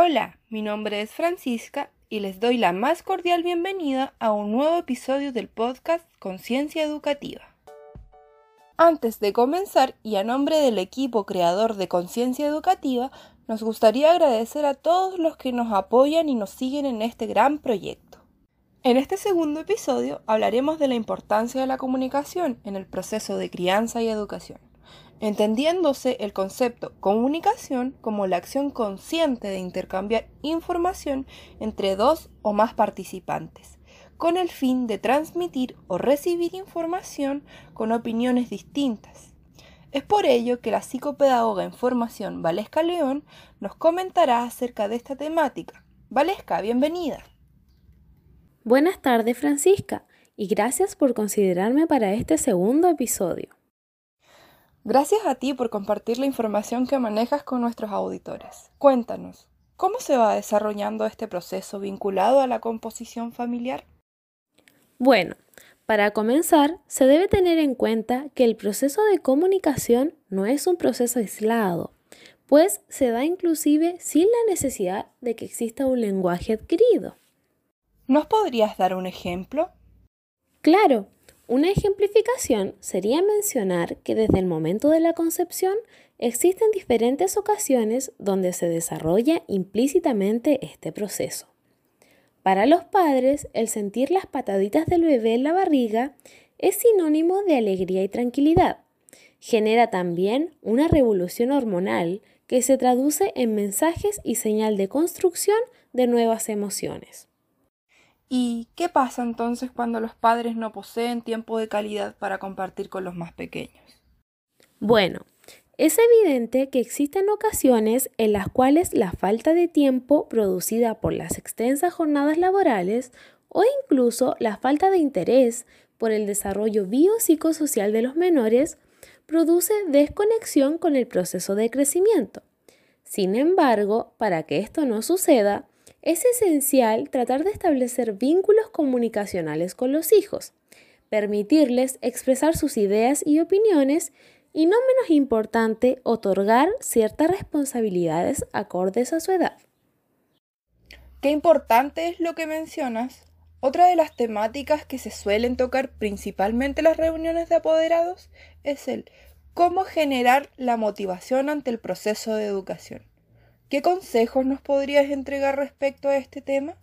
Hola, mi nombre es Francisca y les doy la más cordial bienvenida a un nuevo episodio del podcast Conciencia Educativa. Antes de comenzar, y a nombre del equipo creador de Conciencia Educativa, nos gustaría agradecer a todos los que nos apoyan y nos siguen en este gran proyecto. En este segundo episodio hablaremos de la importancia de la comunicación en el proceso de crianza y educación entendiéndose el concepto comunicación como la acción consciente de intercambiar información entre dos o más participantes, con el fin de transmitir o recibir información con opiniones distintas. Es por ello que la psicopedagoga en formación Valesca León nos comentará acerca de esta temática. Valesca, bienvenida. Buenas tardes, Francisca, y gracias por considerarme para este segundo episodio. Gracias a ti por compartir la información que manejas con nuestros auditores. Cuéntanos, ¿cómo se va desarrollando este proceso vinculado a la composición familiar? Bueno, para comenzar, se debe tener en cuenta que el proceso de comunicación no es un proceso aislado, pues se da inclusive sin la necesidad de que exista un lenguaje adquirido. ¿Nos podrías dar un ejemplo? Claro, una ejemplificación sería mencionar que desde el momento de la concepción existen diferentes ocasiones donde se desarrolla implícitamente este proceso. Para los padres, el sentir las pataditas del bebé en la barriga es sinónimo de alegría y tranquilidad. Genera también una revolución hormonal que se traduce en mensajes y señal de construcción de nuevas emociones. ¿Y qué pasa entonces cuando los padres no poseen tiempo de calidad para compartir con los más pequeños? Bueno, es evidente que existen ocasiones en las cuales la falta de tiempo producida por las extensas jornadas laborales o incluso la falta de interés por el desarrollo biopsicosocial de los menores produce desconexión con el proceso de crecimiento. Sin embargo, para que esto no suceda, es esencial tratar de establecer vínculos comunicacionales con los hijos, permitirles expresar sus ideas y opiniones y no menos importante, otorgar ciertas responsabilidades acordes a su edad. Qué importante es lo que mencionas. Otra de las temáticas que se suelen tocar principalmente en las reuniones de apoderados es el cómo generar la motivación ante el proceso de educación. ¿Qué consejos nos podrías entregar respecto a este tema?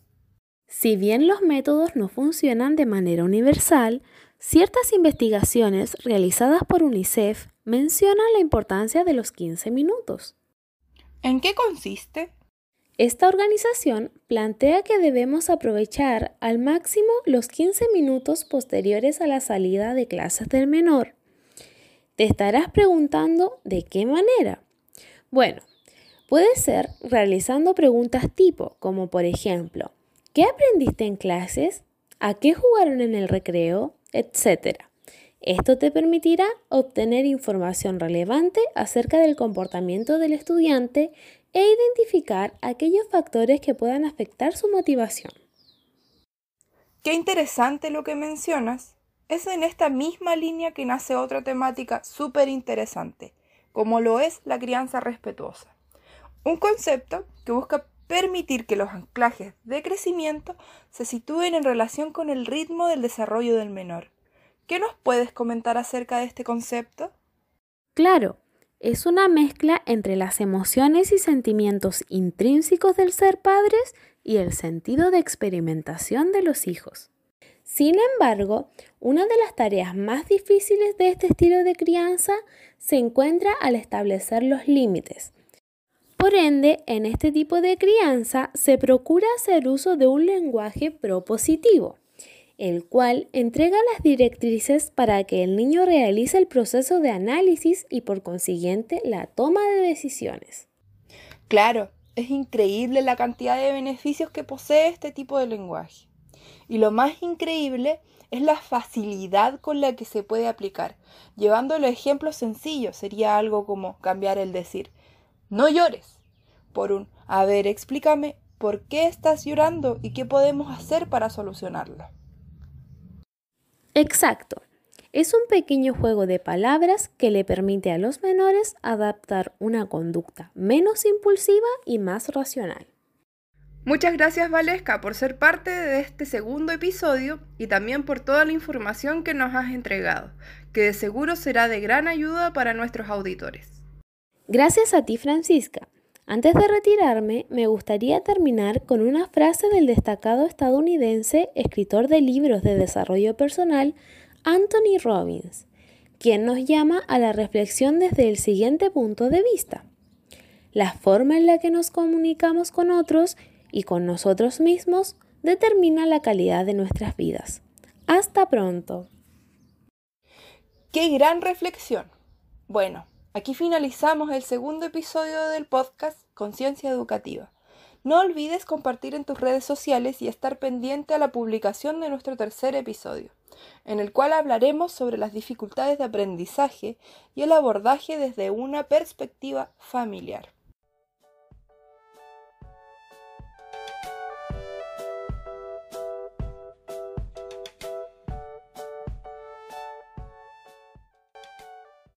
Si bien los métodos no funcionan de manera universal, ciertas investigaciones realizadas por UNICEF mencionan la importancia de los 15 minutos. ¿En qué consiste? Esta organización plantea que debemos aprovechar al máximo los 15 minutos posteriores a la salida de clases del menor. Te estarás preguntando de qué manera. Bueno, Puede ser realizando preguntas tipo, como por ejemplo, ¿qué aprendiste en clases? ¿A qué jugaron en el recreo? Etcétera. Esto te permitirá obtener información relevante acerca del comportamiento del estudiante e identificar aquellos factores que puedan afectar su motivación. Qué interesante lo que mencionas. Es en esta misma línea que nace otra temática súper interesante, como lo es la crianza respetuosa. Un concepto que busca permitir que los anclajes de crecimiento se sitúen en relación con el ritmo del desarrollo del menor. ¿Qué nos puedes comentar acerca de este concepto? Claro, es una mezcla entre las emociones y sentimientos intrínsecos del ser padres y el sentido de experimentación de los hijos. Sin embargo, una de las tareas más difíciles de este estilo de crianza se encuentra al establecer los límites, por ende, en este tipo de crianza se procura hacer uso de un lenguaje propositivo, el cual entrega las directrices para que el niño realice el proceso de análisis y por consiguiente la toma de decisiones. Claro, es increíble la cantidad de beneficios que posee este tipo de lenguaje. Y lo más increíble es la facilidad con la que se puede aplicar. Llevando los ejemplos sencillos sería algo como cambiar el decir, no llores por un, a ver, explícame por qué estás llorando y qué podemos hacer para solucionarlo. Exacto. Es un pequeño juego de palabras que le permite a los menores adaptar una conducta menos impulsiva y más racional. Muchas gracias Valesca por ser parte de este segundo episodio y también por toda la información que nos has entregado, que de seguro será de gran ayuda para nuestros auditores. Gracias a ti Francisca. Antes de retirarme, me gustaría terminar con una frase del destacado estadounidense, escritor de libros de desarrollo personal, Anthony Robbins, quien nos llama a la reflexión desde el siguiente punto de vista. La forma en la que nos comunicamos con otros y con nosotros mismos determina la calidad de nuestras vidas. Hasta pronto. ¡Qué gran reflexión! Bueno, aquí finalizamos el segundo episodio del podcast Conciencia Educativa. No olvides compartir en tus redes sociales y estar pendiente a la publicación de nuestro tercer episodio, en el cual hablaremos sobre las dificultades de aprendizaje y el abordaje desde una perspectiva familiar.